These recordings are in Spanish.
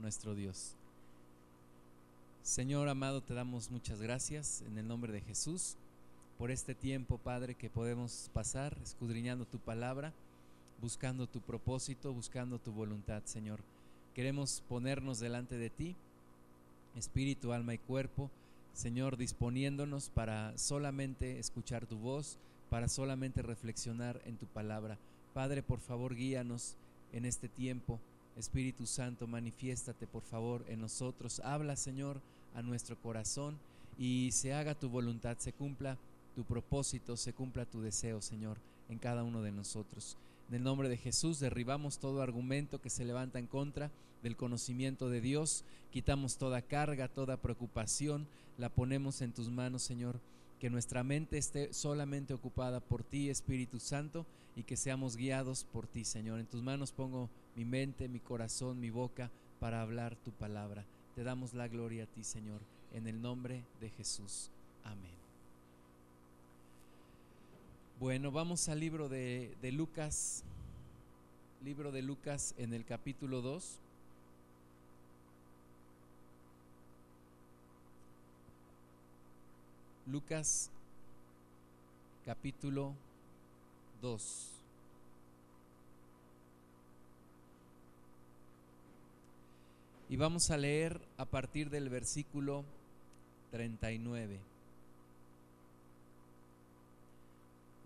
nuestro Dios. Señor amado, te damos muchas gracias en el nombre de Jesús por este tiempo, Padre, que podemos pasar escudriñando tu palabra, buscando tu propósito, buscando tu voluntad, Señor. Queremos ponernos delante de ti, espíritu, alma y cuerpo, Señor, disponiéndonos para solamente escuchar tu voz, para solamente reflexionar en tu palabra. Padre, por favor, guíanos en este tiempo. Espíritu Santo, manifiéstate por favor en nosotros. Habla, Señor, a nuestro corazón y se haga tu voluntad, se cumpla tu propósito, se cumpla tu deseo, Señor, en cada uno de nosotros. En el nombre de Jesús derribamos todo argumento que se levanta en contra del conocimiento de Dios, quitamos toda carga, toda preocupación, la ponemos en tus manos, Señor que nuestra mente esté solamente ocupada por ti, Espíritu Santo, y que seamos guiados por ti, Señor. En tus manos pongo mi mente, mi corazón, mi boca para hablar tu palabra. Te damos la gloria a ti, Señor, en el nombre de Jesús. Amén. Bueno, vamos al libro de, de Lucas, libro de Lucas en el capítulo 2. Lucas capítulo 2. Y vamos a leer a partir del versículo 39.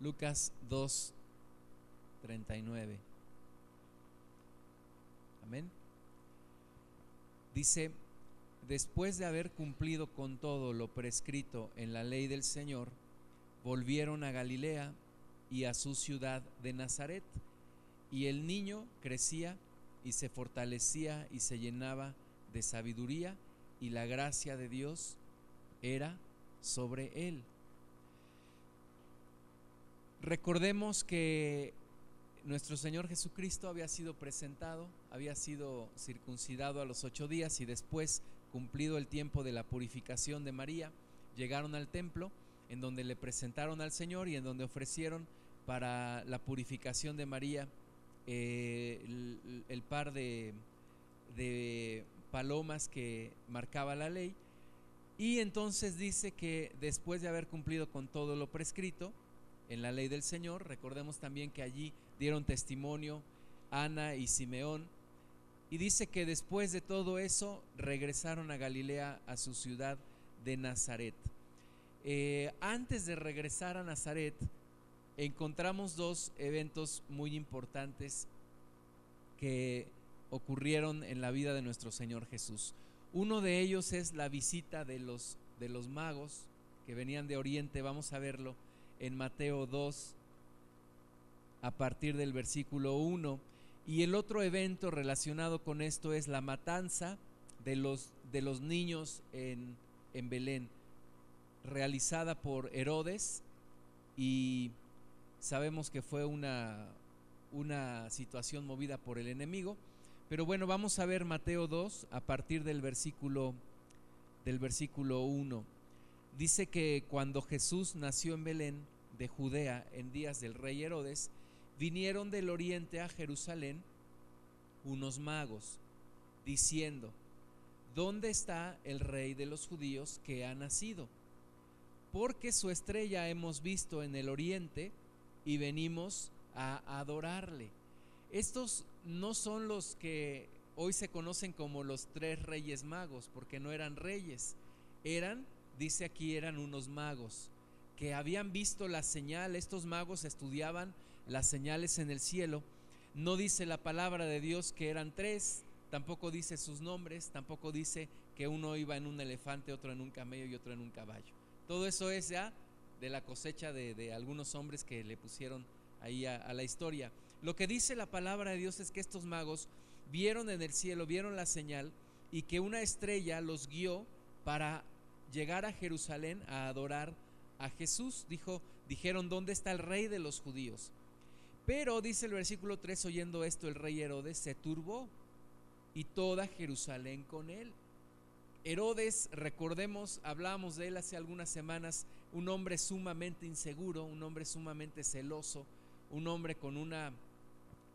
Lucas 2, 39. Amén. Dice, después de haber cumplido con todo lo prescrito en la ley del Señor, volvieron a Galilea y a su ciudad de Nazaret. Y el niño crecía y se fortalecía y se llenaba de sabiduría y la gracia de Dios era sobre él. Recordemos que nuestro Señor Jesucristo había sido presentado, había sido circuncidado a los ocho días y después, cumplido el tiempo de la purificación de María, llegaron al templo en donde le presentaron al Señor y en donde ofrecieron para la purificación de María eh, el, par de, palomas que marcaba la ley. Y entonces dice que después de haber cumplido con todo lo prescrito, en la ley del Señor. Recordemos también que allí dieron testimonio Ana y Simeón. Y dice que después de todo eso regresaron a Galilea, a su ciudad de Nazaret. Eh, antes de regresar a Nazaret, encontramos dos eventos muy importantes que ocurrieron en la vida de nuestro Señor Jesús. Uno de ellos es la visita de los, de los magos que venían de Oriente, vamos a verlo en Mateo 2 a partir del versículo 1. Y el otro evento relacionado con esto es la matanza de los, de los niños en, en Belén, realizada por Herodes y sabemos que fue una, una situación movida por el enemigo. Pero bueno, vamos a ver Mateo 2 a partir del versículo del versículo 1 dice que cuando Jesús nació en Belén de Judea en días del rey Herodes, vinieron del oriente a Jerusalén unos magos, diciendo, ¿dónde está el rey de los judíos que ha nacido? Porque su estrella hemos visto en el oriente y venimos a adorarle. Estos no son los que hoy se conocen como los tres reyes magos, porque no eran reyes, eran dice aquí eran unos magos que habían visto la señal, estos magos estudiaban las señales en el cielo. No dice la palabra de Dios que eran tres, tampoco dice sus nombres, tampoco dice que uno iba en un elefante, otro en un camello y otro en un caballo. Todo eso es ya de la cosecha de, algunos hombres que le pusieron ahí a la historia. Lo que dice la palabra de Dios es que estos magos vieron en el cielo, vieron la señal y que una estrella los guió para llegar a Jerusalén a adorar a Jesús. Dijo, dijeron, ¿dónde está el rey de los judíos? Pero dice el versículo 3, oyendo esto, el rey Herodes se turbó y toda Jerusalén con él. Herodes, recordemos, hablamos de él hace algunas semanas, un hombre sumamente inseguro, un hombre sumamente celoso, un hombre con una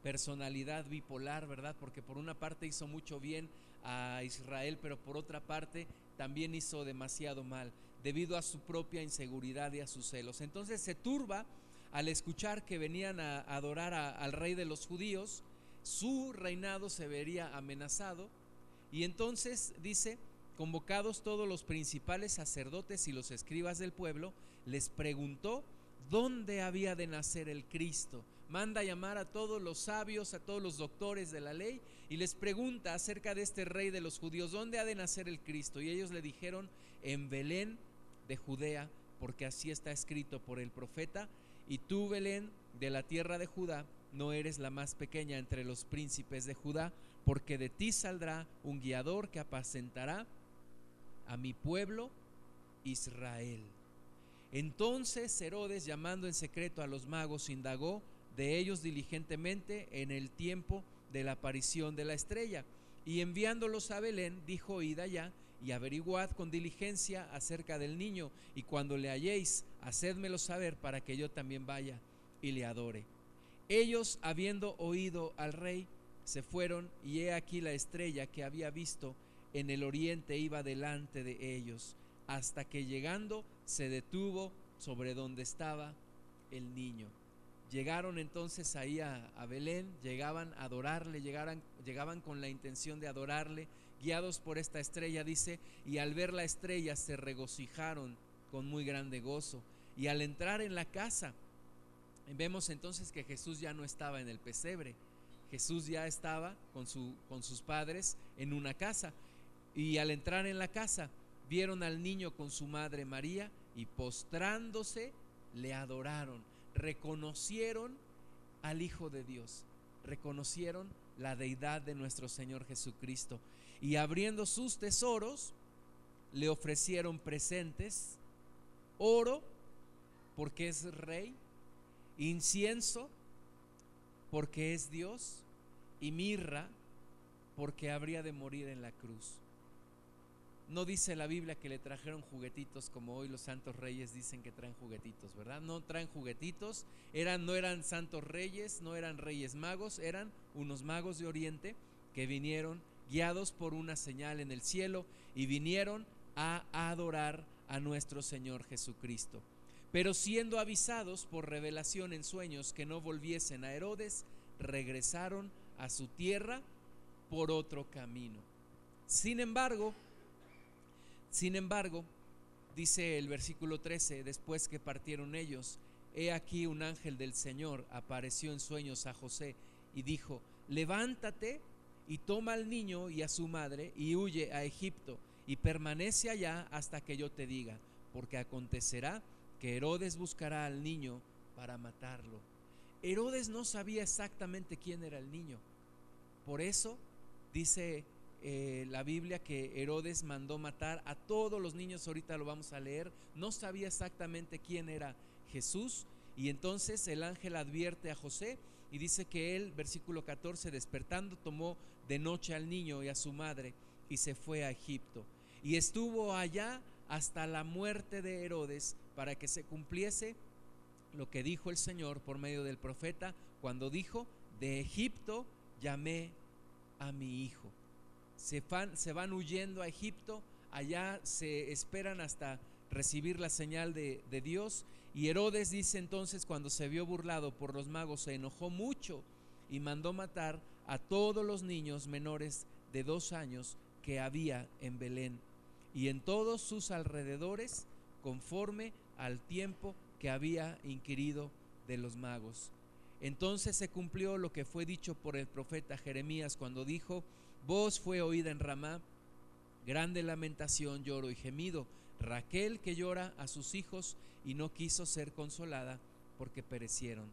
personalidad bipolar, ¿verdad? Porque por una parte hizo mucho bien a Israel, pero por otra parte también hizo demasiado mal debido a su propia inseguridad y a sus celos. Entonces se turba al escuchar que venían a adorar al rey de los judíos, su reinado se vería amenazado y entonces dice, convocados todos los principales sacerdotes y los escribas del pueblo, les preguntó dónde había de nacer el Cristo. Manda llamar a todos los sabios, a todos los doctores de la ley y les pregunta acerca de este rey de los judíos, ¿dónde ha de nacer el Cristo? Y ellos le dijeron, en Belén de Judea, porque así está escrito por el profeta, y tú, Belén, de la tierra de Judá, no eres la más pequeña entre los príncipes de Judá, porque de ti saldrá un guiador que apacentará a mi pueblo Israel. Entonces Herodes, llamando en secreto a los magos, indagó de ellos diligentemente en el tiempo de la aparición de la estrella. Y enviándolos a Belén, dijo, id allá y averiguad con diligencia acerca del niño, y cuando le halléis, hacedmelo saber para que yo también vaya y le adore. Ellos, habiendo oído al rey, se fueron, y he aquí la estrella que había visto en el oriente iba delante de ellos, hasta que llegando se detuvo sobre donde estaba el niño. Llegaron entonces ahí a, Belén, llegaban a adorarle, llegaban, llegaban con la intención de adorarle, guiados por esta estrella, dice, y al ver la estrella se regocijaron con muy grande gozo. Y al entrar en la casa, vemos entonces que Jesús ya no estaba en el pesebre, Jesús ya estaba con, su, con sus padres en una casa. Y al entrar en la casa, vieron al niño con su madre María y postrándose, le adoraron, reconocieron al Hijo de Dios, reconocieron la deidad de nuestro Señor Jesucristo y abriendo sus tesoros, le ofrecieron presentes, oro, porque es rey, incienso, porque es Dios, y mirra, porque habría de morir en la cruz. No dice la Biblia que le trajeron juguetitos como hoy los santos reyes dicen que traen juguetitos, ¿verdad? No traen juguetitos, eran, no eran santos reyes, no eran reyes magos, eran unos magos de Oriente que vinieron guiados por una señal en el cielo y vinieron a adorar a nuestro Señor Jesucristo. Pero siendo avisados por revelación en sueños que no volviesen a Herodes, regresaron a su tierra por otro camino. Sin embargo, sin embargo, dice el versículo 13, después que partieron ellos, he aquí un ángel del Señor apareció en sueños a José y dijo, levántate y toma al niño y a su madre y huye a Egipto y permanece allá hasta que yo te diga, porque acontecerá que Herodes buscará al niño para matarlo. Herodes no sabía exactamente quién era el niño. Por eso dice eh, la Biblia que Herodes mandó matar a todos los niños, ahorita lo vamos a leer, no sabía exactamente quién era Jesús y entonces el ángel advierte a José y dice que él, versículo 14, despertando, tomó de noche al niño y a su madre y se fue a Egipto. Y estuvo allá hasta la muerte de Herodes para que se cumpliese lo que dijo el Señor por medio del profeta cuando dijo, de Egipto llamé a mi hijo. Se van, se van huyendo a Egipto, allá se esperan hasta recibir la señal de, de Dios. Y Herodes dice entonces, cuando se vio burlado por los magos, se enojó mucho y mandó matar a todos los niños menores de dos años que había en Belén y en todos sus alrededores conforme al tiempo que había inquirido de los magos. Entonces se cumplió lo que fue dicho por el profeta Jeremías cuando dijo, voz fue oída en Ramá, grande lamentación, lloro y gemido, Raquel que llora a sus hijos y no quiso ser consolada porque perecieron.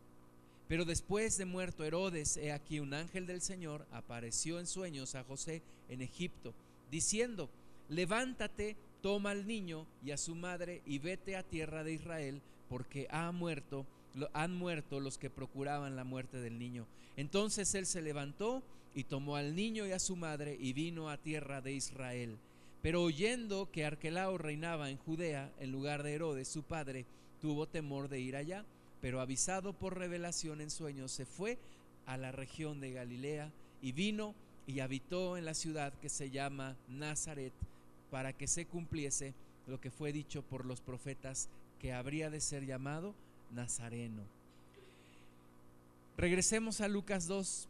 Pero después de muerto Herodes, he aquí un ángel del Señor apareció en sueños a José en Egipto, diciendo, levántate, toma al niño y a su madre y vete a tierra de Israel, porque ha muerto, han muerto los que procuraban la muerte del niño. Entonces él se levantó y tomó al niño y a su madre y vino a tierra de Israel. Pero oyendo que Arquelao reinaba en Judea en lugar de Herodes, su padre, tuvo temor de ir allá pero avisado por revelación en sueños, se fue a la región de Galilea y vino y habitó en la ciudad que se llama Nazaret para que se cumpliese lo que fue dicho por los profetas que habría de ser llamado Nazareno. Regresemos a Lucas 2.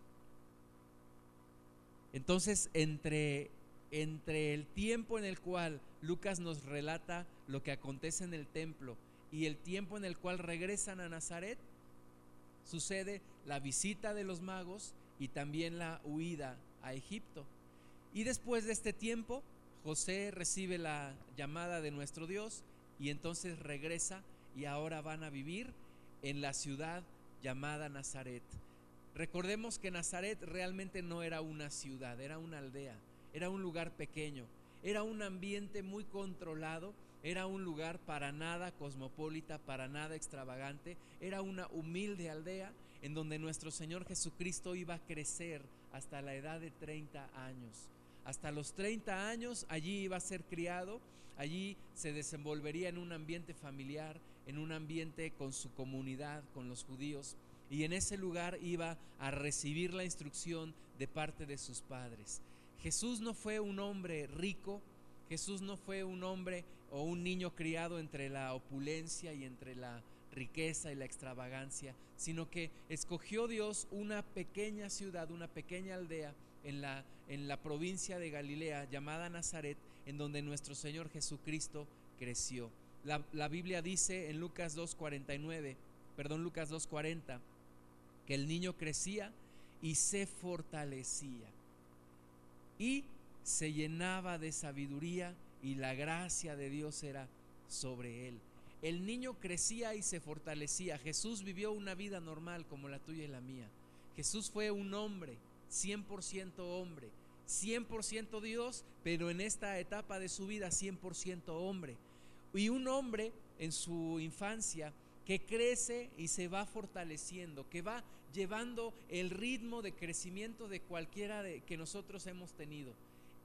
Entonces, entre, entre el tiempo en el cual Lucas nos relata lo que acontece en el templo y el tiempo en el cual regresan a Nazaret, sucede la visita de los magos y también la huida a Egipto. Y después de este tiempo, José recibe la llamada de nuestro Dios y entonces regresa y ahora van a vivir en la ciudad llamada Nazaret. Recordemos que Nazaret realmente no era una ciudad, era una aldea, era un lugar pequeño, era un ambiente muy controlado, era un lugar para nada cosmopolita, para nada extravagante, era una humilde aldea en donde nuestro Señor Jesucristo iba a crecer hasta la edad de 30 años. Hasta los 30 años allí iba a ser criado, allí se desenvolvería en un ambiente familiar, en un ambiente con su comunidad, con los judíos, y en ese lugar iba a recibir la instrucción de parte de sus padres. Jesús no fue un hombre rico, Jesús no fue un hombre o un niño criado entre la opulencia y entre la riqueza y la extravagancia, sino que escogió Dios una pequeña ciudad, una pequeña aldea en la, en la provincia de Galilea llamada Nazaret, en donde nuestro Señor Jesucristo creció. La, la Biblia dice en Lucas 2.49, perdón, Lucas 2.40, que el niño crecía y se fortalecía y se llenaba de sabiduría y la gracia de Dios era sobre él. El niño crecía y se fortalecía. Jesús vivió una vida normal como la tuya y la mía. Jesús fue un hombre 100% hombre, 100% Dios, pero en esta etapa de su vida 100% hombre. Y un hombre en su infancia que crece y se va fortaleciendo, que va llevando el ritmo de crecimiento de cualquiera de, que nosotros hemos tenido.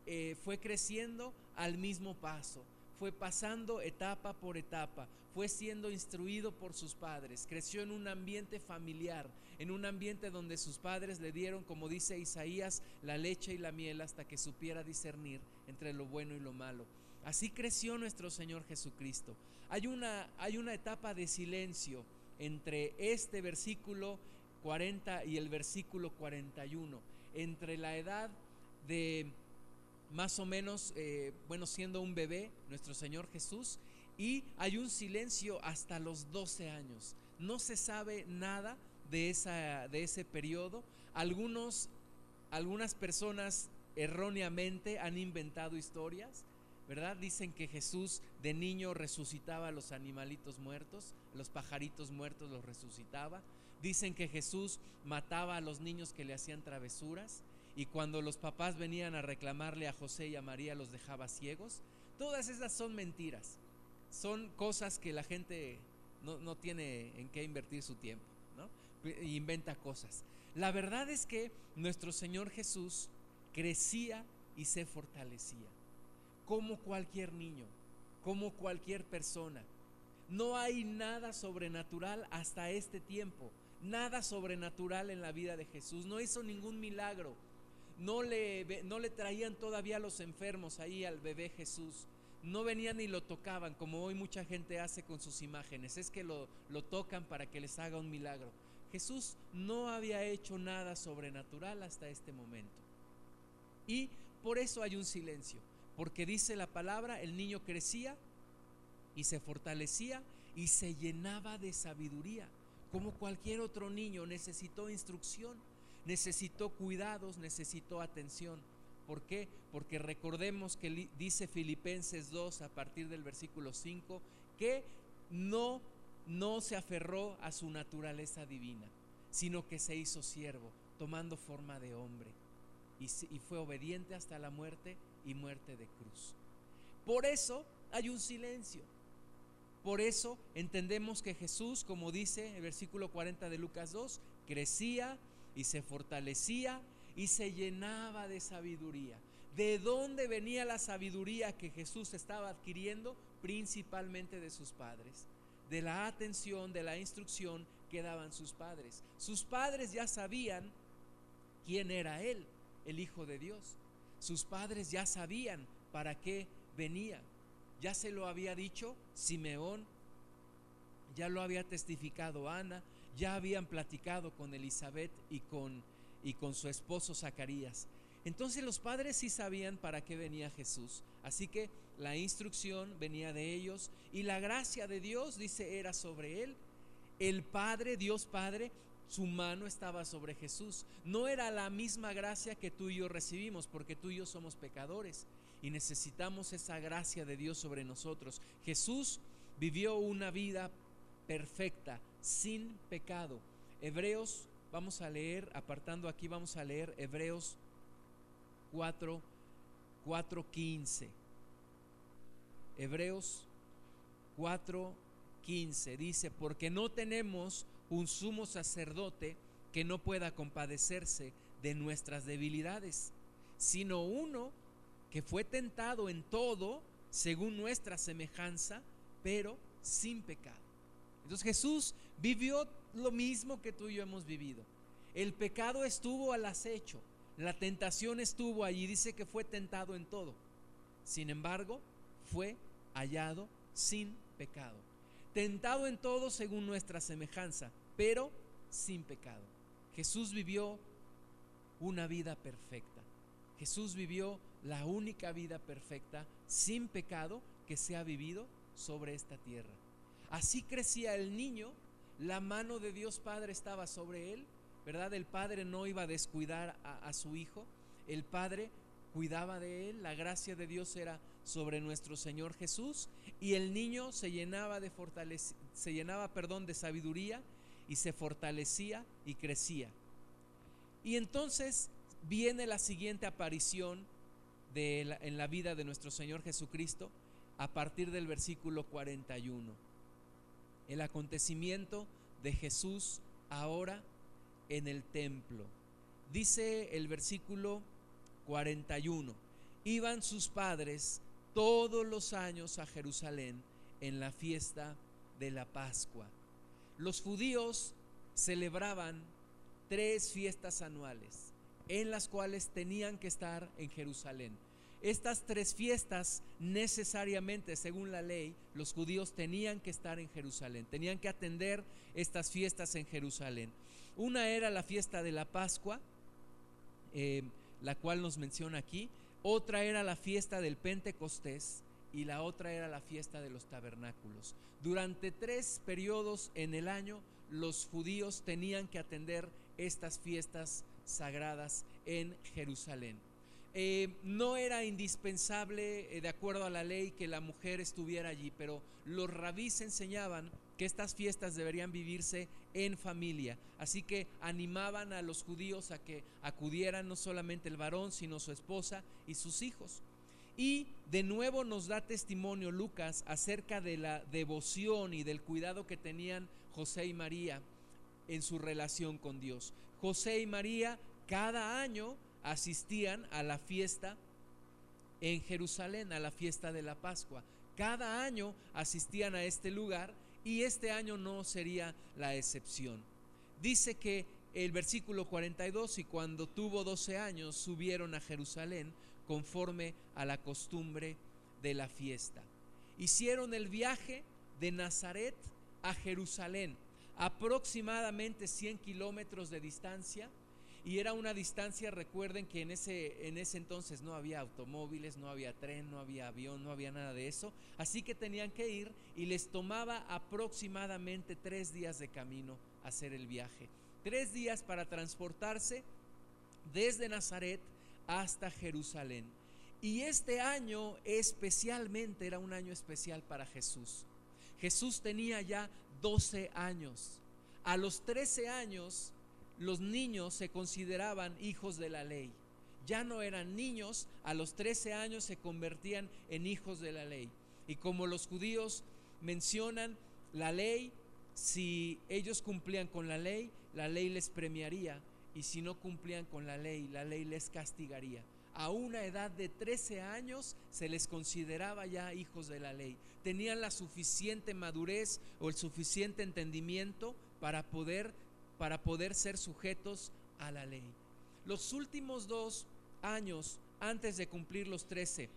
Eh, fue creciendo al mismo paso, fue pasando etapa por etapa, fue siendo instruido por sus padres, creció en un ambiente familiar, en un ambiente donde sus padres le dieron, como dice Isaías, la leche y la miel hasta que supiera discernir entre lo bueno y lo malo. Así creció nuestro Señor Jesucristo. Hay una, hay una etapa de silencio entre este versículo 40 y el versículo 41, entre la edad de más o menos, eh, bueno, siendo un bebé, nuestro Señor Jesús, y hay un silencio hasta los 12 años. No se sabe nada de, esa, de ese periodo. Algunos, algunas personas erróneamente han inventado historias, ¿verdad? Dicen que Jesús de niño resucitaba a los animalitos muertos, los pajaritos muertos los resucitaba. Dicen que Jesús mataba a los niños que le hacían travesuras y cuando los papás venían a reclamarle a José y a María los dejaba ciegos. Todas esas son mentiras son cosas que la gente no, tiene en qué invertir su tiempo, ¿no? Inventa cosas. La verdad es que nuestro Señor Jesús crecía y se fortalecía, como cualquier niño, como cualquier persona. No hay nada sobrenatural hasta este tiempo, nada sobrenatural en la vida de Jesús. No hizo ningún milagro. No le, no le traían todavía a los enfermos ahí al bebé Jesús no venían y lo tocaban, como hoy mucha gente hace con sus imágenes, es que lo, lo tocan para que les haga un milagro. Jesús no había hecho nada sobrenatural hasta este momento. Y por eso hay un silencio, porque dice la palabra, el niño crecía y se fortalecía y se llenaba de sabiduría. Como cualquier otro niño necesitó instrucción, necesitó cuidados, necesitó atención. ¿Por qué? Porque recordemos que dice Filipenses 2 a partir del versículo 5 que no no se aferró a su naturaleza divina, sino que se hizo siervo, tomando forma de hombre, y, y fue obediente hasta la muerte y muerte de cruz. Por eso hay un silencio. Por eso entendemos que Jesús, como dice el versículo 40 de Lucas 2, crecía y se fortalecía y se llenaba de sabiduría. ¿De dónde venía la sabiduría que Jesús estaba adquiriendo? Principalmente de sus padres, de la atención, de la instrucción que daban sus padres. Sus padres ya sabían quién era él, el Hijo de Dios. Sus padres ya sabían para qué venía. Ya se lo había dicho Simeón, ya lo había testificado Ana, ya habían platicado con Elizabeth y con, y con su esposo Zacarías. Entonces los padres sí sabían para qué venía Jesús. Así que la instrucción venía de ellos y la gracia de Dios, dice, era sobre él. El Padre, Dios Padre, su mano estaba sobre Jesús. No era la misma gracia que tú y yo recibimos, porque tú y yo somos pecadores y necesitamos esa gracia de Dios sobre nosotros. Jesús vivió una vida perfecta, sin pecado. Hebreos, vamos a leer, apartando aquí, vamos a leer Hebreos 4, 4, 15. Hebreos 4, 15 dice, porque no tenemos un sumo sacerdote que no pueda compadecerse de nuestras debilidades, sino uno que fue tentado en todo según nuestra semejanza, pero sin pecado. Entonces Jesús vivió lo mismo que tú y yo hemos vivido. El pecado estuvo al acecho, la tentación estuvo allí, dice que fue tentado en todo. Sin embargo, fue hallado sin pecado. Tentado en todo según nuestra semejanza, pero sin pecado. Jesús vivió una vida perfecta. Jesús vivió la única vida perfecta sin pecado que se ha vivido sobre esta tierra. Así crecía el niño, la mano de Dios Padre estaba sobre él, ¿verdad? El Padre no iba a descuidar a, su hijo, el Padre cuidaba de él, la gracia de Dios era sobre nuestro Señor Jesús y el niño se llenaba de se llenaba, perdón, de sabiduría y se fortalecía y crecía. Y entonces viene la siguiente aparición de en la vida de nuestro Señor Jesucristo a partir del versículo 41. El acontecimiento de Jesús ahora en el templo. Dice el versículo 41, iban sus padres todos los años a Jerusalén en la fiesta de la Pascua. Los judíos celebraban tres fiestas anuales en las cuales tenían que estar en Jerusalén. Estas tres fiestas necesariamente, según la ley, los judíos tenían que estar en Jerusalén, tenían que atender estas fiestas en Jerusalén. Una era la fiesta de la Pascua, eh, la cual nos menciona aquí, otra era la fiesta del Pentecostés y la otra era la fiesta de los tabernáculos. Durante tres periodos en el año los judíos tenían que atender estas fiestas sagradas en Jerusalén. Eh, no era indispensable, eh, de acuerdo a la ley, que la mujer estuviera allí, pero los rabís enseñaban que estas fiestas deberían vivirse en familia. Así que animaban a los judíos a que acudieran no solamente el varón, sino su esposa y sus hijos. Y de nuevo nos da testimonio Lucas acerca de la devoción y del cuidado que tenían José y María en su relación con Dios. José y María cada año asistían a la fiesta en Jerusalén, a la fiesta de la Pascua. Cada año asistían a este lugar y este año no sería la excepción. Dice que el versículo 42, y cuando tuvo 12 años subieron a Jerusalén conforme a la costumbre de la fiesta. Hicieron el viaje de Nazaret a Jerusalén, aproximadamente 100 kilómetros de distancia y era una distancia, recuerden que en ese, en ese entonces no había automóviles, no había tren, no había avión, no había nada de eso. Así que tenían que ir y les tomaba aproximadamente tres días de camino hacer el viaje. Tres días para transportarse desde Nazaret hasta Jerusalén. Y este año especialmente era un año especial para Jesús. Jesús tenía ya 12 años. A los 13 años los niños se consideraban hijos de la ley. Ya no eran niños, a los 13 años se convertían en hijos de la ley. Y como los judíos mencionan la ley, si ellos cumplían con la ley, la ley les premiaría. Y si no cumplían con la ley, la ley les castigaría. A una edad de 13 años se les consideraba ya hijos de la ley. Tenían la suficiente madurez o el suficiente entendimiento para poder para poder ser sujetos a la ley. los últimos dos años antes de cumplir los 13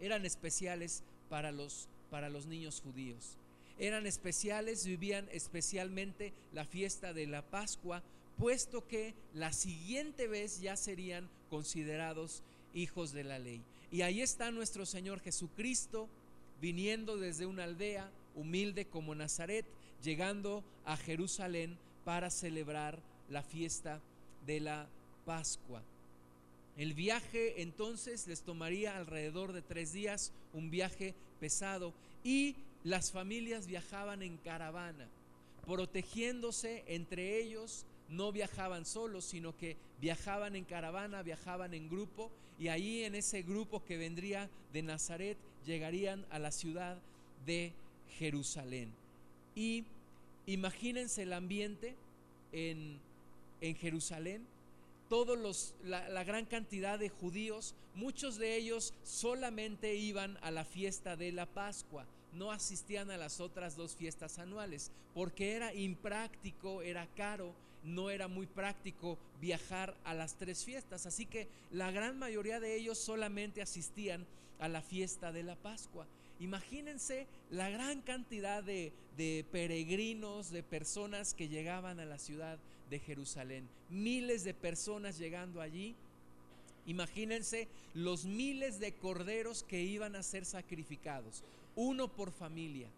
eran especiales para los, para los niños judíos. Eran especiales, vivían especialmente la fiesta de la Pascua, puesto que la siguiente vez ya serían considerados hijos de la ley. Y ahí está nuestro Señor Jesucristo viniendo desde una aldea humilde como Nazaret, llegando a Jerusalén para celebrar la fiesta de la Pascua. El viaje entonces les tomaría alrededor de tres días, un viaje pesado, y las familias viajaban en caravana, protegiéndose entre ellos, no viajaban solos, sino que viajaban en caravana, viajaban en grupo, y ahí en ese grupo que vendría de Nazaret llegarían a la ciudad de Jerusalén. Y imagínense el ambiente en, en Jerusalén, todos los, la, la, gran cantidad de judíos, muchos de ellos solamente iban a la fiesta de la Pascua, no asistían a las otras dos fiestas anuales, porque era impráctico, era caro, no era muy práctico viajar a las tres fiestas, así que la gran mayoría de ellos solamente asistían a la fiesta de la Pascua. Imagínense la gran cantidad de, peregrinos, de personas que llegaban a la ciudad de Jerusalén. Miles de personas llegando allí. Imagínense los miles de corderos que iban a ser sacrificados, uno por familia,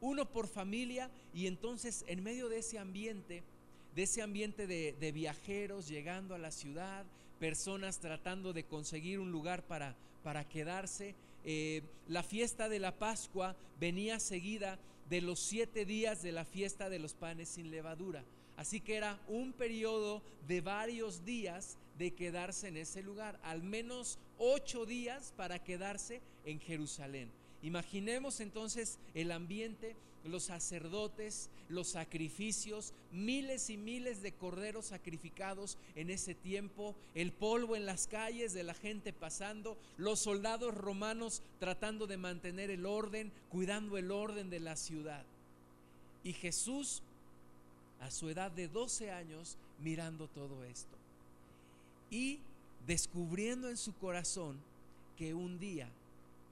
uno por familia y entonces en medio de ese ambiente, de ese ambiente de, de viajeros llegando a la ciudad, personas tratando de conseguir un lugar para, para quedarse, eh, la fiesta de la Pascua venía seguida de los siete días de la fiesta de los panes sin levadura. Así que era un periodo de varios días de quedarse en ese lugar, al menos ocho días para quedarse en Jerusalén. Imaginemos entonces el ambiente, los sacerdotes, los sacrificios, miles y miles de corderos sacrificados en ese tiempo, el polvo en las calles de la gente pasando, los soldados romanos tratando de mantener el orden, cuidando el orden de la ciudad. Y Jesús, a su edad de 12 años, mirando todo esto y descubriendo en su corazón que un día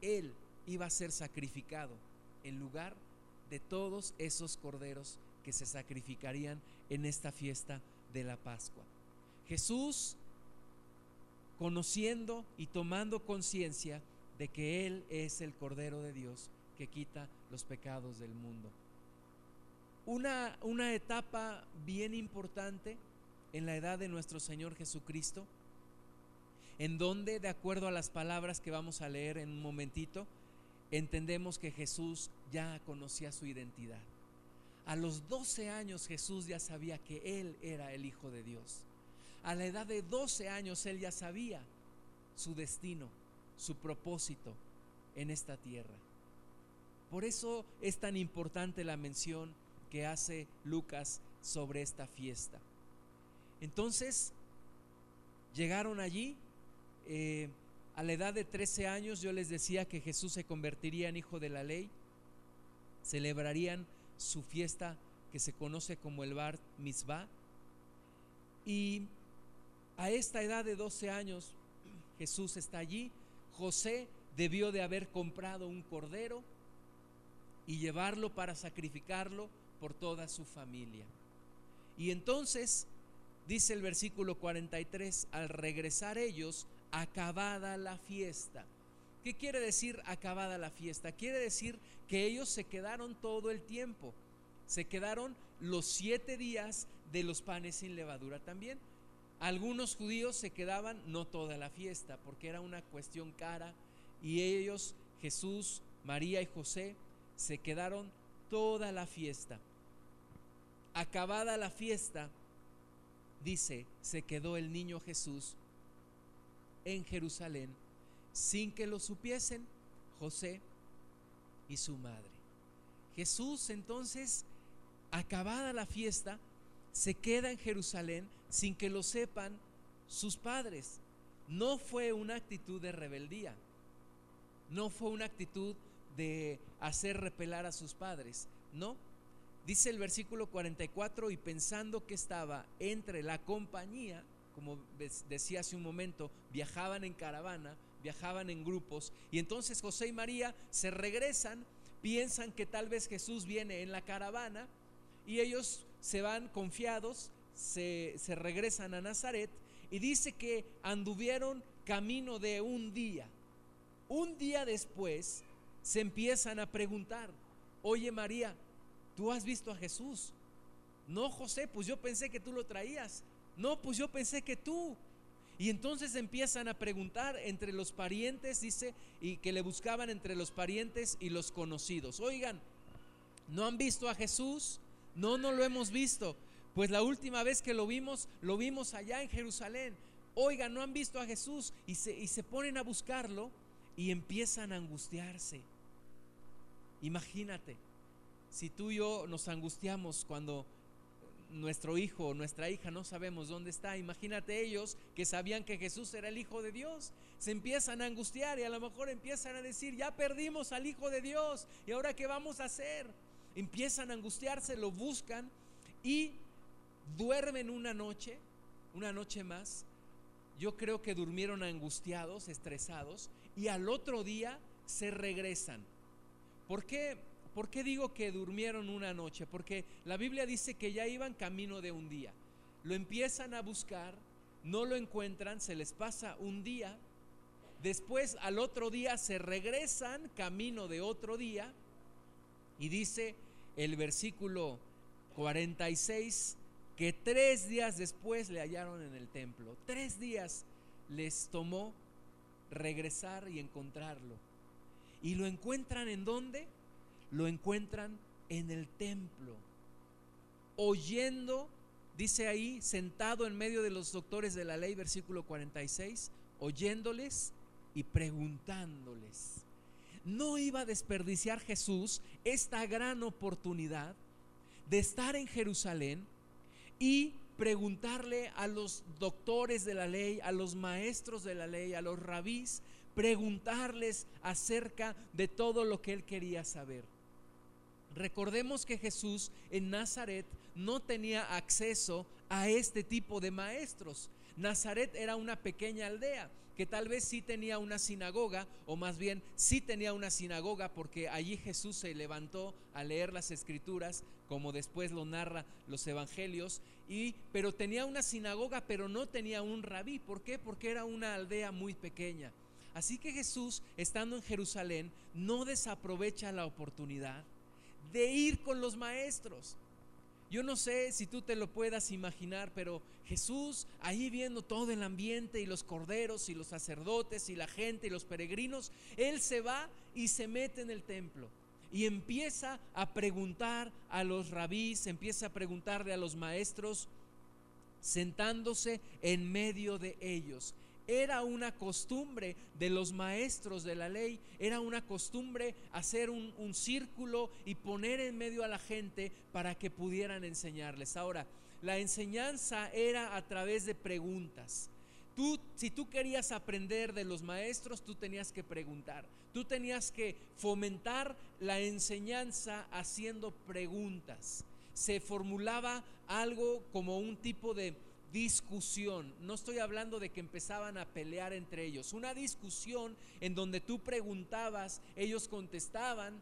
Él iba a ser sacrificado en lugar de todos esos corderos que se sacrificarían en esta fiesta de la Pascua. Jesús, conociendo y tomando conciencia de que Él es el Cordero de Dios que quita los pecados del mundo. Una, una etapa bien importante en la edad de nuestro Señor Jesucristo, en donde, de acuerdo a las palabras que vamos a leer en un momentito, entendemos que Jesús ya conocía su identidad. A los 12 años Jesús ya sabía que Él era el Hijo de Dios. A la edad de 12 años Él ya sabía su destino, su propósito en esta tierra. Por eso es tan importante la mención que hace Lucas sobre esta fiesta. Entonces, llegaron allí. Eh, a la edad de 13 años yo les decía que Jesús se convertiría en hijo de la ley. Celebrarían su fiesta que se conoce como el Bar Mitzvah. Y a esta edad de 12 años Jesús está allí. José debió de haber comprado un cordero y llevarlo para sacrificarlo por toda su familia. Y entonces, dice el versículo 43, al regresar ellos, acabada la fiesta. ¿Qué quiere decir acabada la fiesta? Quiere decir que ellos se quedaron todo el tiempo. Se quedaron los siete días de los panes sin levadura también. Algunos judíos se quedaban no toda la fiesta porque era una cuestión cara y ellos, Jesús, María y José, se quedaron toda la fiesta. Acabada la fiesta, dice, se quedó el niño Jesús en Jerusalén sin que lo supiesen José y su madre. Jesús entonces, acabada la fiesta, se queda en Jerusalén sin que lo sepan sus padres. No fue una actitud de rebeldía, no fue una actitud de hacer repelar a sus padres, no. Dice el versículo 44, y pensando que estaba entre la compañía, como decía hace un momento, viajaban en caravana, viajaban en grupos, y entonces José y María se regresan, piensan que tal vez Jesús viene en la caravana, y ellos se van confiados, se, se regresan a Nazaret, y dice que anduvieron camino de un día. Un día después se empiezan a preguntar, oye María, ¿tú has visto a Jesús? No, José, pues yo pensé que tú lo traías. No, pues yo pensé que tú. Y entonces empiezan a preguntar entre los parientes, dice, y que le buscaban entre los parientes y los conocidos. Oigan, ¿no han visto a Jesús? No, no lo hemos visto. Pues la última vez que lo vimos, lo vimos allá en Jerusalén. Oigan, ¿no han visto a Jesús? Y se, y se ponen a buscarlo y empiezan a angustiarse. Imagínate, si tú y yo nos angustiamos cuando nuestro hijo o nuestra hija no sabemos dónde está, imagínate ellos que sabían que Jesús era el Hijo de Dios, se empiezan a angustiar y a lo mejor empiezan a decir, ya perdimos al Hijo de Dios y ahora qué vamos a hacer. Empiezan a angustiarse, lo buscan y duermen una noche, una noche más. Yo creo que durmieron angustiados, estresados y al otro día se regresan. ¿Por qué? ¿Por qué digo que durmieron una noche? Porque la Biblia dice que ya iban camino de un día. Lo empiezan a buscar, no lo encuentran, se les pasa un día. Después al otro día se regresan camino de otro día. Y dice el versículo 46 que tres días después le hallaron en el templo. Tres días les tomó regresar y encontrarlo. ¿Y lo encuentran en dónde? Lo encuentran en el templo, oyendo, dice ahí, sentado en medio de los doctores de la ley, versículo 46, oyéndoles y preguntándoles. No iba a desperdiciar Jesús esta gran oportunidad de estar en Jerusalén y preguntarle a los doctores de la ley, a los maestros de la ley, a los rabís, preguntarles acerca de todo lo que él quería saber. Recordemos que Jesús en Nazaret no tenía acceso a este tipo de maestros. Nazaret era una pequeña aldea que tal vez sí tenía una sinagoga, o más bien sí tenía una sinagoga porque allí Jesús se levantó a leer las escrituras, como después lo narra los evangelios, y pero tenía una sinagoga, pero no tenía un rabí. ¿Por qué? Porque era una aldea muy pequeña. Así que Jesús, estando en Jerusalén, no desaprovecha la oportunidad de ir con los maestros. Yo no sé si tú te lo puedas imaginar, pero Jesús ahí viendo todo el ambiente y los corderos y los sacerdotes y la gente y los peregrinos, Él se va y se mete en el templo y empieza a preguntar a los rabís, empieza a preguntarle a los maestros, sentándose en medio de ellos. Era una costumbre de los maestros de la ley, era una costumbre hacer un, un, círculo y poner en medio a la gente para que pudieran enseñarles. Ahora, la enseñanza era a través de preguntas. Tú, si tú querías aprender de los maestros, tú tenías que preguntar. Tú tenías que fomentar la enseñanza haciendo preguntas. Se formulaba algo como un tipo de discusión. No estoy hablando de que empezaban a pelear entre ellos. Una discusión en donde tú preguntabas, ellos contestaban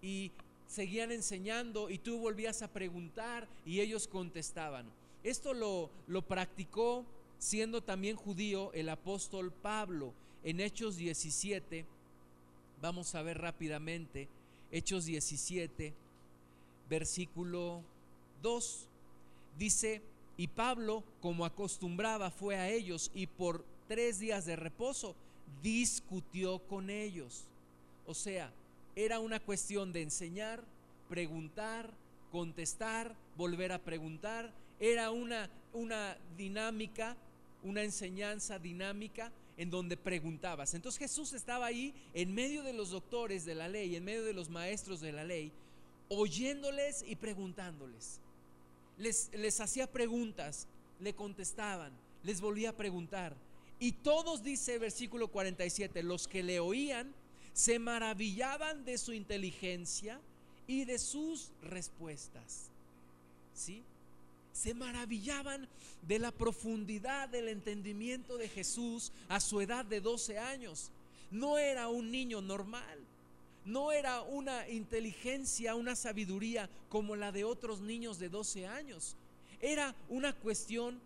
y seguían enseñando y tú volvías a preguntar y ellos contestaban. Esto lo, lo practicó siendo también judío el apóstol Pablo en Hechos 17. Vamos a ver rápidamente. Hechos 17, versículo 2. Dice, y Pablo, como acostumbraba, fue a ellos y por tres días de reposo discutió con ellos. O sea, era una cuestión de enseñar, preguntar, contestar, volver a preguntar. Era una, una dinámica, una enseñanza dinámica en donde preguntabas. Entonces Jesús estaba ahí en medio de los doctores de la ley, en medio de los maestros de la ley, oyéndoles y preguntándoles les, hacía preguntas, le contestaban, les volvía a preguntar. Y todos, dice versículo 47, los que le oían se maravillaban de su inteligencia y de sus respuestas. ¿Sí? se maravillaban de la profundidad del entendimiento de Jesús a su edad de 12 años. No era un niño normal, no era una inteligencia, una sabiduría como la de otros niños de 12 años. Era una cuestión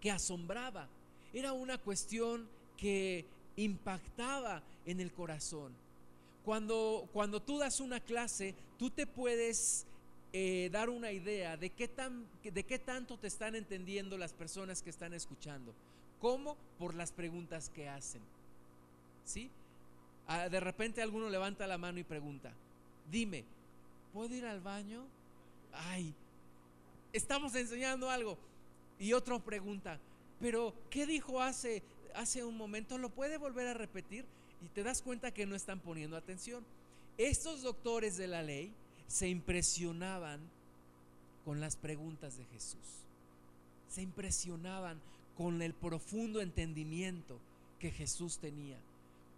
que asombraba, era una cuestión que impactaba en el corazón. Cuando, cuando tú das una clase, tú te puedes eh, dar una idea de qué, tan, de qué tanto te están entendiendo las personas que están escuchando. ¿Cómo? Por las preguntas que hacen. ¿Sí? Ah, de repente alguno levanta la mano y pregunta, dime, ¿puedo ir al baño? Ay, estamos enseñando algo. Y otro pregunta, pero ¿qué dijo hace, hace un momento? ¿Lo puede volver a repetir? Y te das cuenta que no están poniendo atención. Estos doctores de la ley se impresionaban con las preguntas de Jesús. Se impresionaban con el profundo entendimiento que Jesús tenía.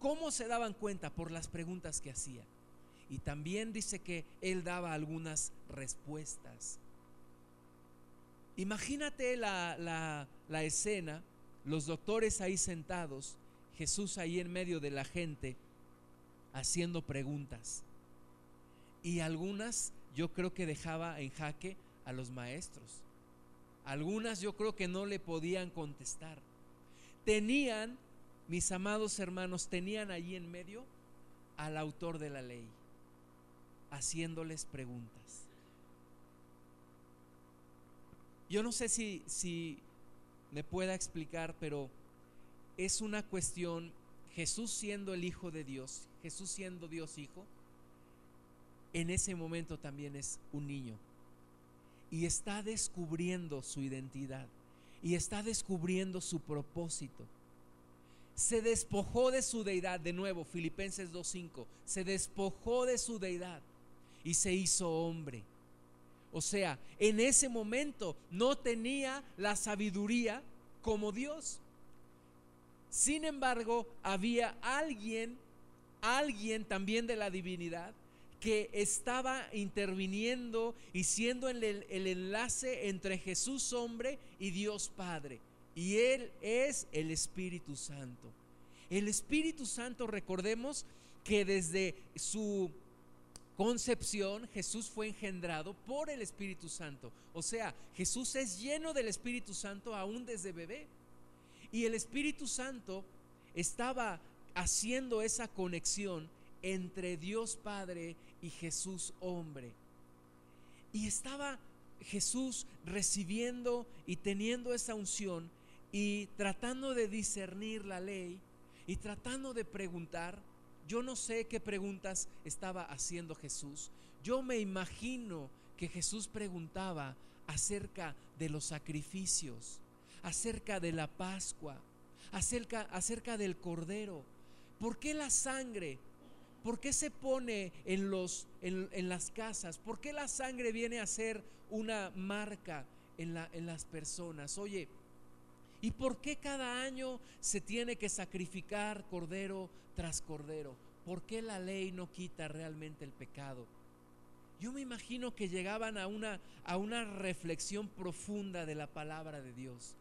¿Cómo se daban cuenta? Por las preguntas que hacía. Y también dice que él daba algunas respuestas. Imagínate la, la, escena, los doctores ahí sentados, Jesús ahí en medio de la gente, haciendo preguntas. Y algunas yo creo que dejaba en jaque a los maestros. Algunas yo creo que no le podían contestar. Tenían mis amados hermanos, tenían allí en medio al autor de la ley, haciéndoles preguntas. Yo no sé si, si me pueda explicar, pero es una cuestión, Jesús siendo el Hijo de Dios, Jesús siendo Dios Hijo, en ese momento también es un niño. Y está descubriendo su identidad. Y está descubriendo su propósito se despojó de su deidad, de nuevo, Filipenses 2.5, se despojó de su deidad y se hizo hombre. O sea, en ese momento no tenía la sabiduría como Dios. Sin embargo, había alguien, alguien también de la divinidad, que estaba interviniendo y siendo el, el enlace entre Jesús hombre y Dios Padre. Y Él es el Espíritu Santo. El Espíritu Santo, recordemos que desde su concepción Jesús fue engendrado por el Espíritu Santo. O sea, Jesús es lleno del Espíritu Santo aún desde bebé. Y el Espíritu Santo estaba haciendo esa conexión entre Dios Padre y Jesús hombre. Y estaba Jesús recibiendo y teniendo esa unción y tratando de discernir la ley y tratando de preguntar, yo no sé qué preguntas estaba haciendo Jesús. Yo me imagino que Jesús preguntaba acerca de los sacrificios, acerca de la Pascua, acerca, acerca del Cordero. ¿Por qué la sangre? ¿Por qué se pone en, los, en, en las casas? ¿Por qué la sangre viene a ser una marca en, la, en las personas? Oye, ¿Y por qué cada año se tiene que sacrificar cordero tras cordero? ¿Por qué la ley no quita realmente el pecado? Yo me imagino que llegaban a una, a una reflexión profunda de la palabra de Dios.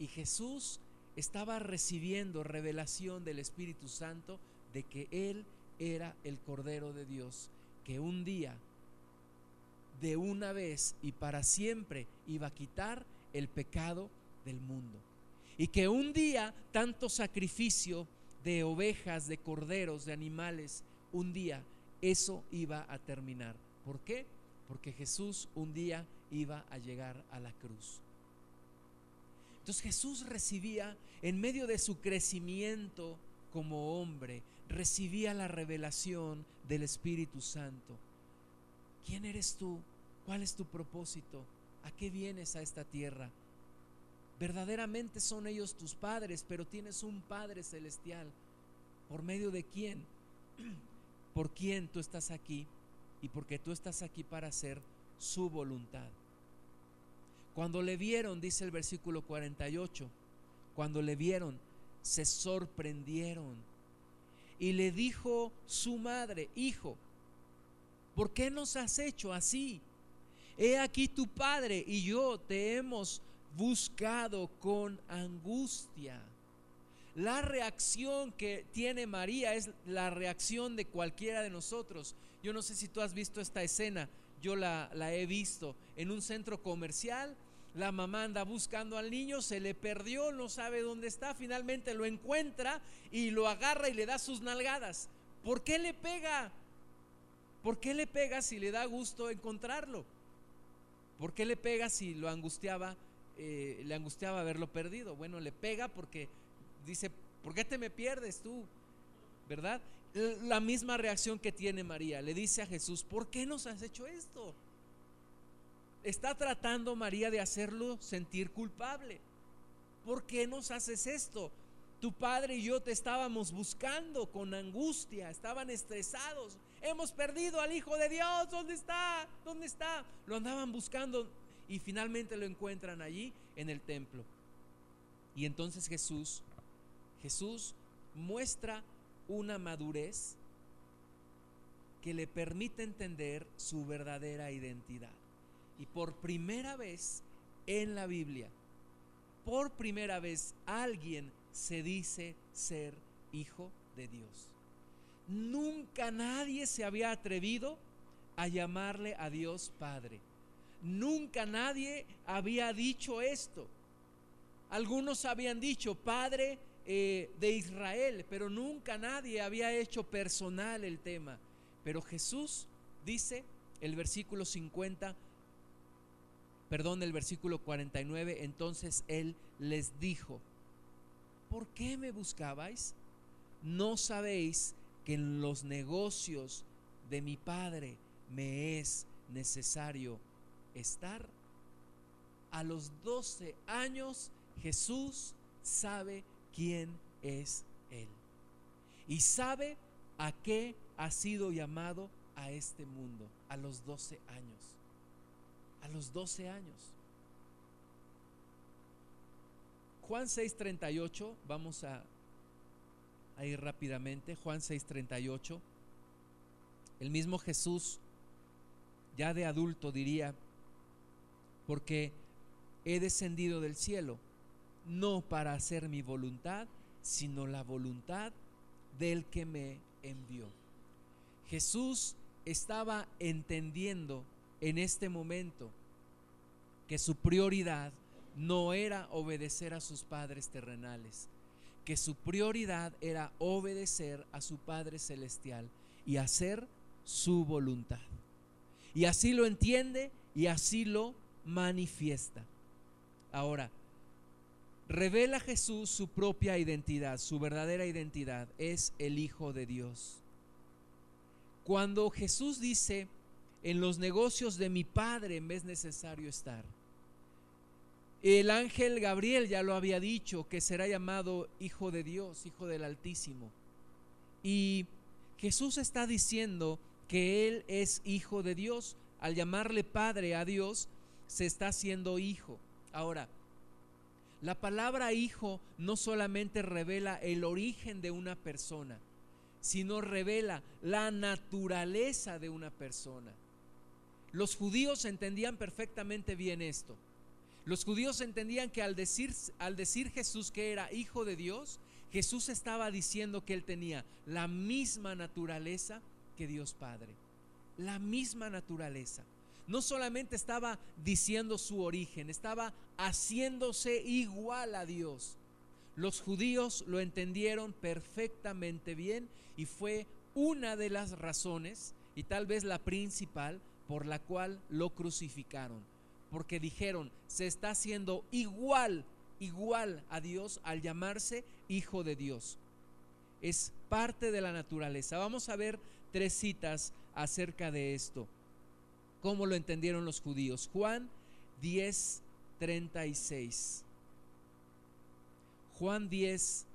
Y Jesús estaba recibiendo revelación del Espíritu Santo de que Él era el Cordero de Dios, que un día, de una vez y para siempre, iba a quitar el pecado del mundo. Y que un día tanto sacrificio de ovejas, de corderos, de animales, un día eso iba a terminar. ¿Por qué? Porque Jesús un día iba a llegar a la cruz. Entonces Jesús recibía, en medio de su crecimiento como hombre, recibía la revelación del Espíritu Santo. ¿Quién eres tú? ¿Cuál es tu propósito? ¿A qué vienes a esta tierra? Verdaderamente son ellos tus padres, pero tienes un Padre celestial. ¿Por medio de quién? ¿Por quién tú estás aquí? Y porque tú estás aquí para hacer su voluntad. Cuando le vieron, dice el versículo 48, cuando le vieron, se sorprendieron. Y le dijo su madre, hijo, ¿por qué nos has hecho así? he aquí tu padre y yo te hemos buscado con angustia. La reacción que tiene María es la reacción de cualquiera de nosotros. Yo no sé si tú has visto esta escena, yo la, la he visto en un centro comercial. La mamá anda buscando al niño, se le perdió, no sabe dónde está, finalmente lo encuentra y lo agarra y le da sus nalgadas. ¿Por qué le pega? ¿Por qué le pega si le da gusto encontrarlo? ¿Por qué le pega si lo angustiaba, eh, le angustiaba haberlo perdido? Bueno, le pega porque dice, ¿por qué te me pierdes tú? ¿Verdad? La misma reacción que tiene María. Le dice a Jesús, ¿por qué nos has hecho esto? Está tratando María de hacerlo sentir culpable. ¿Por qué nos haces esto? Tu padre y yo te estábamos buscando con angustia, estaban estresados. Hemos perdido al Hijo de Dios, ¿dónde está? ¿Dónde está? Lo andaban buscando y finalmente lo encuentran allí en el templo. Y entonces Jesús Jesús muestra una madurez que le permite entender su verdadera identidad. Y por primera vez en la Biblia, por primera vez alguien se dice ser hijo de Dios. Nunca nadie se había atrevido a llamarle a Dios Padre. Nunca nadie había dicho esto. Algunos habían dicho, Padre eh, de Israel, pero nunca nadie había hecho personal el tema. Pero Jesús dice, el versículo 50, perdón, el versículo 49, entonces Él les dijo, ¿por qué me buscabais? ¿No sabéis que en los negocios de mi Padre me es necesario estar? A los 12 años Jesús sabe quién es Él. Y sabe a qué ha sido llamado a este mundo a los 12 años. A los 12 años. Juan 6:38, vamos a, a ir rápidamente. Juan 6:38. El mismo Jesús, ya de adulto, diría, porque he descendido del cielo no para hacer mi voluntad, sino la voluntad del que me envió. Jesús estaba entendiendo en este momento que su prioridad no era obedecer a sus padres terrenales, que su prioridad era obedecer a su Padre Celestial y hacer su voluntad. Y así lo entiende y así lo manifiesta. Ahora, revela Jesús su propia identidad, su verdadera identidad, es el Hijo de Dios. Cuando Jesús dice, en los negocios de mi Padre me es necesario estar, el ángel Gabriel ya lo había dicho, que será llamado Hijo de Dios, Hijo del Altísimo. Y Jesús está diciendo que Él es Hijo de Dios. Al llamarle Padre a Dios, se está haciendo Hijo. Ahora, la palabra hijo no solamente revela el origen de una persona, sino revela la naturaleza de una persona. Los judíos entendían perfectamente bien esto. Los judíos entendían que al decir, al decir Jesús que era hijo de Dios, Jesús estaba diciendo que él tenía la misma naturaleza que Dios Padre. La misma naturaleza no solamente estaba diciendo su origen, estaba haciéndose igual a Dios. Los judíos lo entendieron perfectamente bien y fue una de las razones, y tal vez la principal, por la cual lo crucificaron. Porque dijeron, se está haciendo igual, igual a Dios al llamarse Hijo de Dios. Es parte de la naturaleza. Vamos a ver tres citas acerca de esto cómo lo entendieron los judíos. Juan 10, 36. Juan 10,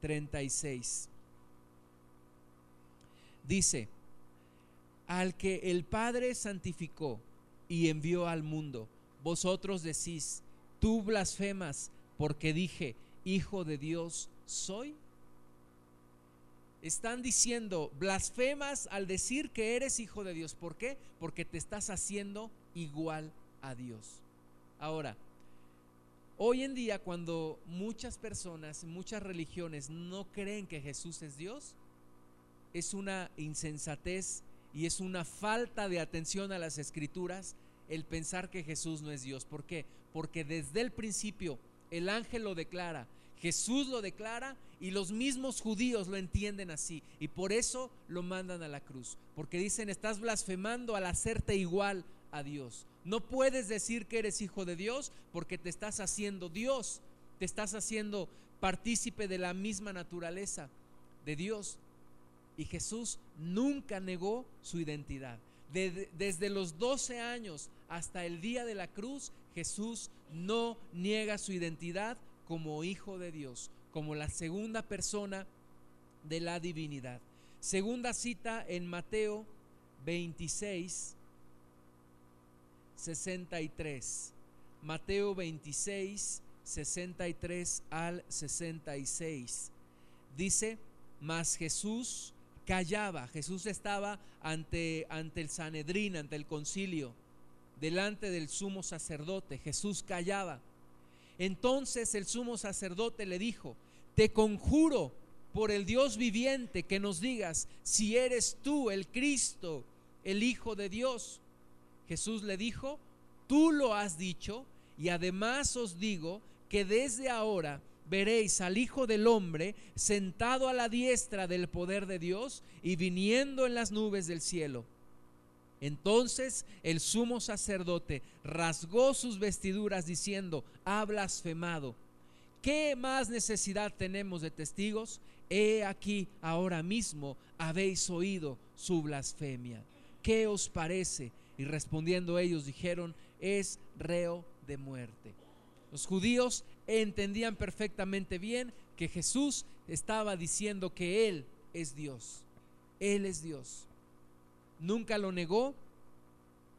36. Dice, al que el Padre santificó y envió al mundo, vosotros decís, tú blasfemas porque dije, Hijo de Dios soy. Están diciendo, blasfemas al decir que eres hijo de Dios. ¿Por qué? Porque te estás haciendo igual a Dios. Ahora, hoy en día cuando muchas personas, muchas religiones no creen que Jesús es Dios, es una insensatez y es una falta de atención a las escrituras el pensar que Jesús no es Dios. ¿Por qué? Porque desde el principio el ángel lo declara, Jesús lo declara y los mismos judíos lo entienden así. Y por eso lo mandan a la cruz. Porque dicen, estás blasfemando al hacerte igual a Dios. No puedes decir que eres hijo de Dios porque te estás haciendo Dios. Te estás haciendo partícipe de la misma naturaleza de Dios. Y Jesús nunca negó su identidad. desde los 12 años hasta el día de la cruz, Jesús no niega su identidad como hijo de Dios, como la segunda persona de la divinidad. Segunda cita en Mateo 26, 63. Mateo 26, 63 al 66. Dice, mas Jesús callaba, Jesús estaba ante, ante el Sanedrín, ante el concilio, delante del sumo sacerdote, Jesús callaba. Entonces el sumo sacerdote le dijo, te conjuro por el Dios viviente que nos digas si eres tú el Cristo, el Hijo de Dios. Jesús le dijo, tú lo has dicho y además os digo que desde ahora veréis al Hijo del Hombre sentado a la diestra del poder de Dios y viniendo en las nubes del cielo. Entonces el sumo sacerdote rasgó sus vestiduras diciendo, ha blasfemado. ¿Qué más necesidad tenemos de testigos? He aquí ahora mismo habéis oído su blasfemia. ¿Qué os parece? Y respondiendo ellos dijeron, es reo de muerte. Los judíos entendían perfectamente bien que Jesús estaba diciendo que Él es Dios. Él es Dios nunca lo negó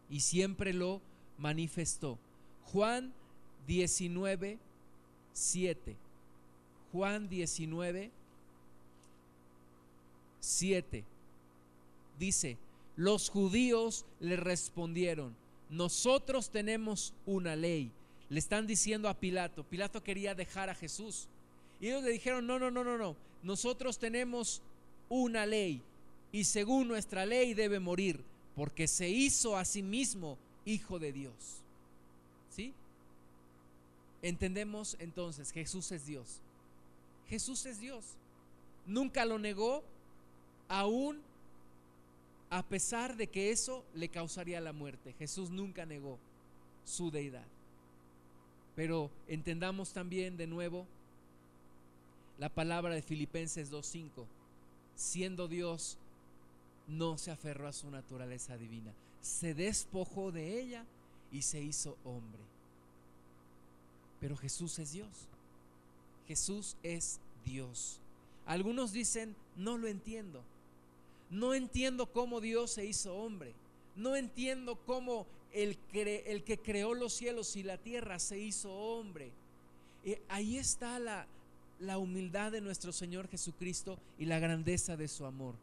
y siempre lo manifestó. Juan 19, 7. Juan 19, 7. Dice, los judíos le respondieron, nosotros tenemos una ley. Le están diciendo a Pilato, Pilato quería dejar a Jesús. Y ellos le dijeron, no, no, no, no, no, nosotros tenemos una ley y según nuestra ley debe morir, porque se hizo a sí mismo hijo de Dios. ¿Sí? Entendemos entonces, Jesús es Dios. Jesús es Dios. Nunca lo negó, aún a pesar de que eso le causaría la muerte. Jesús nunca negó su deidad. Pero entendamos también de nuevo la palabra de Filipenses 2.5. Siendo Dios, no se aferró a su naturaleza divina, se despojó de ella y se hizo hombre. Pero Jesús es Dios. Jesús es Dios. Algunos dicen, no lo entiendo. No entiendo cómo Dios se hizo hombre. No entiendo cómo el, el que creó los cielos y la tierra se hizo hombre. Eh, ahí está la, la humildad de nuestro Señor Jesucristo y la grandeza de su amor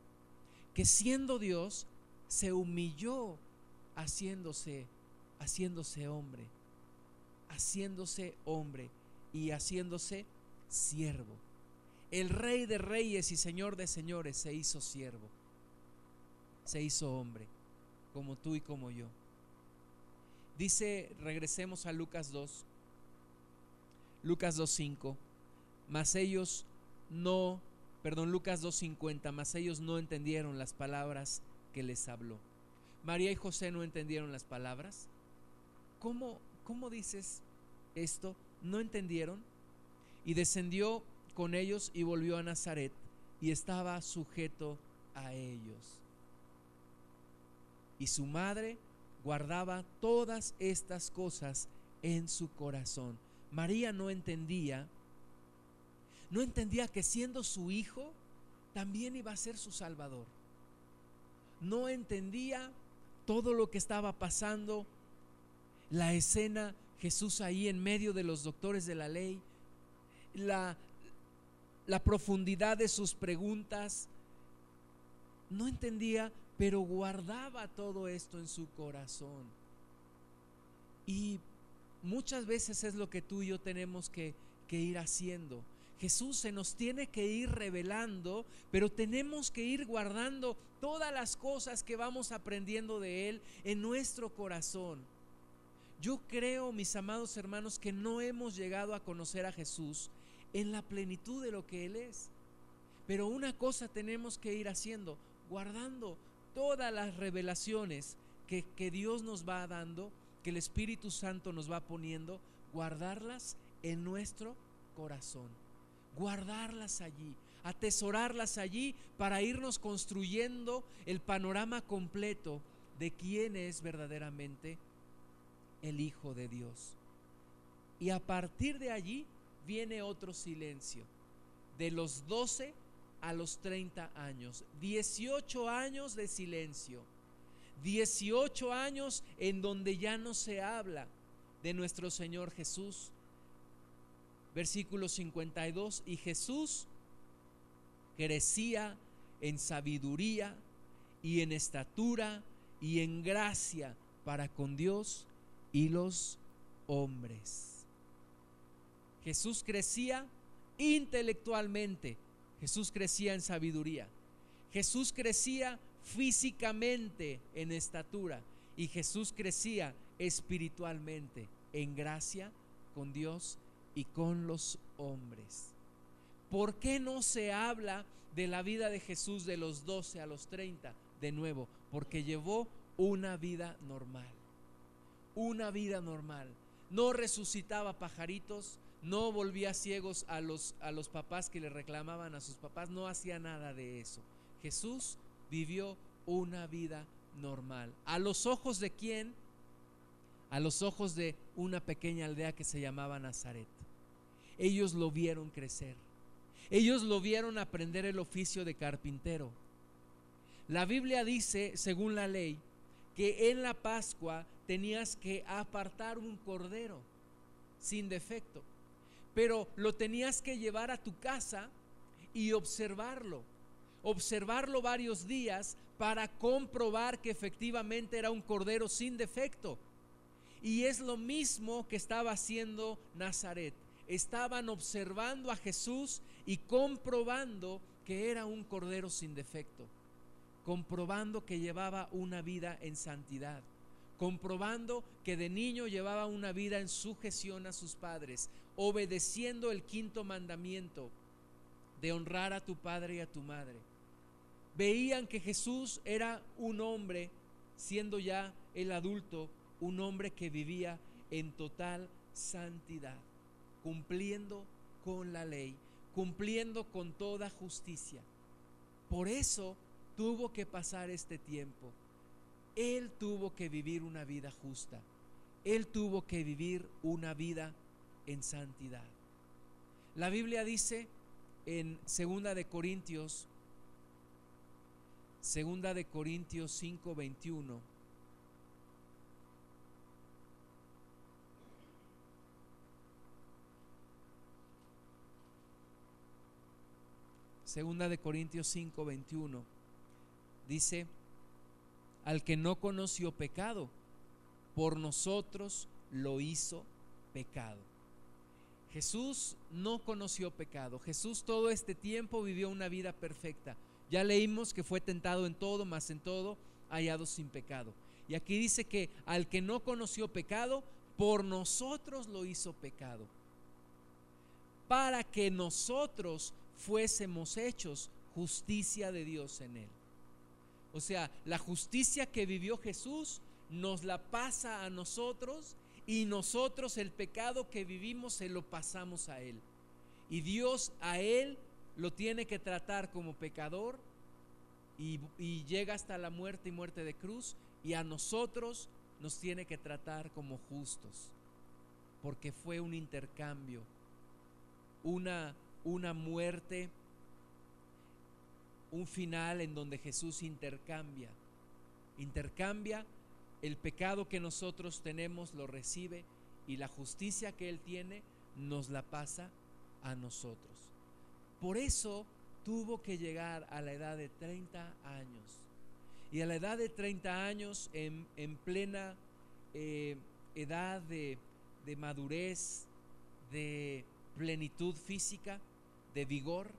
que siendo Dios se humilló haciéndose haciéndose hombre, haciéndose hombre y haciéndose siervo. El rey de reyes y señor de señores se hizo siervo. Se hizo hombre, como tú y como yo. Dice, regresemos a Lucas 2. Lucas 2:5. Mas ellos no perdón, Lucas 2.50, mas ellos no entendieron las palabras que les habló. María y José no entendieron las palabras. ¿Cómo, cómo dices esto? ¿No entendieron? Y descendió con ellos y volvió a Nazaret y estaba sujeto a ellos. Y su madre guardaba todas estas cosas en su corazón. María no entendía no entendía que siendo su hijo, también iba a ser su salvador. No entendía todo lo que estaba pasando, la escena, Jesús ahí en medio de los doctores de la ley, la, la profundidad de sus preguntas, no entendía, pero guardaba todo esto en su corazón. Y muchas veces es lo que tú y yo tenemos que, que ir haciendo. Jesús se nos tiene que ir revelando, pero tenemos que ir guardando todas las cosas que vamos aprendiendo de Él en nuestro corazón. Yo creo, mis amados hermanos, que no hemos llegado a conocer a Jesús en la plenitud de lo que Él es. Pero una cosa tenemos que ir haciendo, guardando todas las revelaciones que, que Dios nos va dando, que el Espíritu Santo nos va poniendo, guardarlas en nuestro corazón, guardarlas allí, atesorarlas allí para irnos construyendo el panorama completo de quién es verdaderamente el Hijo de Dios. Y a partir de allí viene otro silencio. De los 12 a los 30 años. 18 años de silencio. 18 años en donde ya no se habla de nuestro Señor Jesús. Versículo 52. Y Jesús crecía en sabiduría y en estatura y en gracia para con Dios y los hombres. Jesús crecía intelectualmente Jesús crecía en sabiduría. Jesús crecía físicamente en estatura. Y Jesús crecía espiritualmente en gracia con Dios y con los hombres. ¿Por qué no se habla de la vida de Jesús de los 12 a los 30? De nuevo, porque llevó una vida normal. Una vida normal. No resucitaba pajaritos, no volvía ciegos a los, a los papás que le reclamaban a sus papás, no hacía nada de eso. Jesús vivió una vida normal. ¿A los ojos de quién? A los ojos de una pequeña aldea que se llamaba Nazaret. Ellos lo vieron crecer. Ellos lo vieron aprender el oficio de carpintero. La Biblia dice, según la ley, que en la Pascua tenías que apartar un cordero sin defecto pero lo tenías que llevar a tu casa y observarlo. Observarlo varios días para comprobar que efectivamente era un cordero sin defecto. Y es lo mismo que estaba haciendo Nazaret. Estaban observando a Jesús y comprobando que era un cordero sin defecto. Comprobando que llevaba una vida en santidad comprobando que de niño llevaba una vida en sujeción a sus padres, obedeciendo el quinto mandamiento de honrar a tu padre y a tu madre. Veían que Jesús era un hombre, siendo ya el adulto, un hombre que vivía en total santidad, cumpliendo con la ley, cumpliendo con toda justicia. Por eso tuvo que pasar este tiempo él tuvo que vivir una vida justa. Él tuvo que vivir una vida en santidad. La Biblia dice en Segunda de Corintios Segunda de Corintios 5:21 Segunda de Corintios 5:21 dice al que no conoció pecado, por nosotros lo hizo pecado. Jesús no conoció pecado. Jesús todo este tiempo vivió una vida perfecta. Ya leímos que fue tentado en todo, más en todo, hallado sin pecado. Y aquí dice que al que no conoció pecado, por nosotros lo hizo pecado. Para que nosotros fuésemos hechos justicia de Dios en él. O sea, la justicia que vivió Jesús nos la pasa a nosotros y nosotros el pecado que vivimos se lo pasamos a Él. Y Dios a Él lo tiene que tratar como pecador y, llega hasta la muerte y muerte de cruz y a nosotros nos tiene que tratar como justos porque fue un intercambio, una, una muerte un final en donde Jesús intercambia, intercambia el pecado que nosotros tenemos, lo recibe y la justicia que Él tiene nos la pasa a nosotros. Por eso tuvo que llegar a la edad de 30 años. Y a la edad de 30 años, en, plena eh, edad de, de madurez, de plenitud física, de vigor,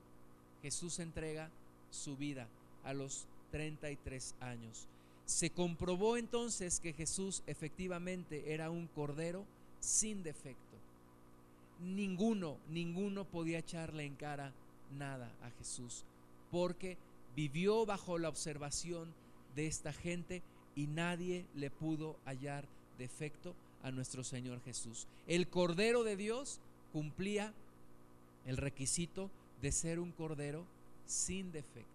Jesús entrega su vida a los 33 años. Se comprobó entonces que Jesús efectivamente era un cordero sin defecto. Ninguno, ninguno podía echarle en cara nada a Jesús, porque vivió bajo la observación de esta gente y nadie le pudo hallar defecto a nuestro Señor Jesús. El Cordero de Dios cumplía el requisito de ser un Cordero sin defecto,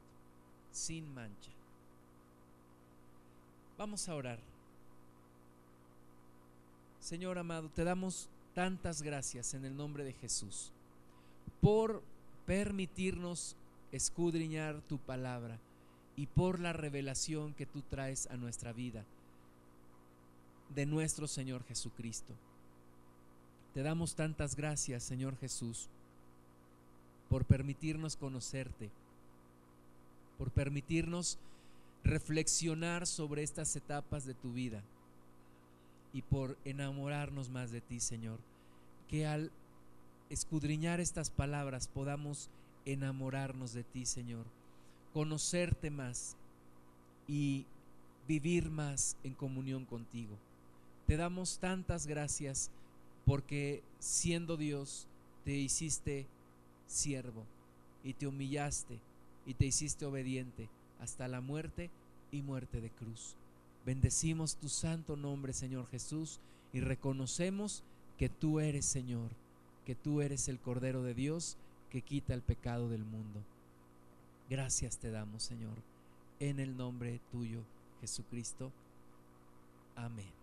sin mancha. Vamos a orar. Señor amado, te damos tantas gracias en el nombre de Jesús por permitirnos escudriñar tu palabra y por la revelación que tú traes a nuestra vida de nuestro Señor Jesucristo. Te damos tantas gracias, Señor Jesús, por permitirnos conocerte, por permitirnos reflexionar sobre estas etapas de tu vida y por enamorarnos más de ti, Señor. Que al escudriñar estas palabras podamos enamorarnos de ti, Señor, conocerte más y vivir más en comunión contigo. Te damos tantas gracias porque siendo Dios te hiciste siervo y te humillaste y te hiciste obediente hasta la muerte y muerte de cruz. Bendecimos tu santo nombre, Señor Jesús, y reconocemos que tú eres Señor, que tú eres el Cordero de Dios que quita el pecado del mundo. Gracias te damos, Señor, en el nombre tuyo, Jesucristo. Amén.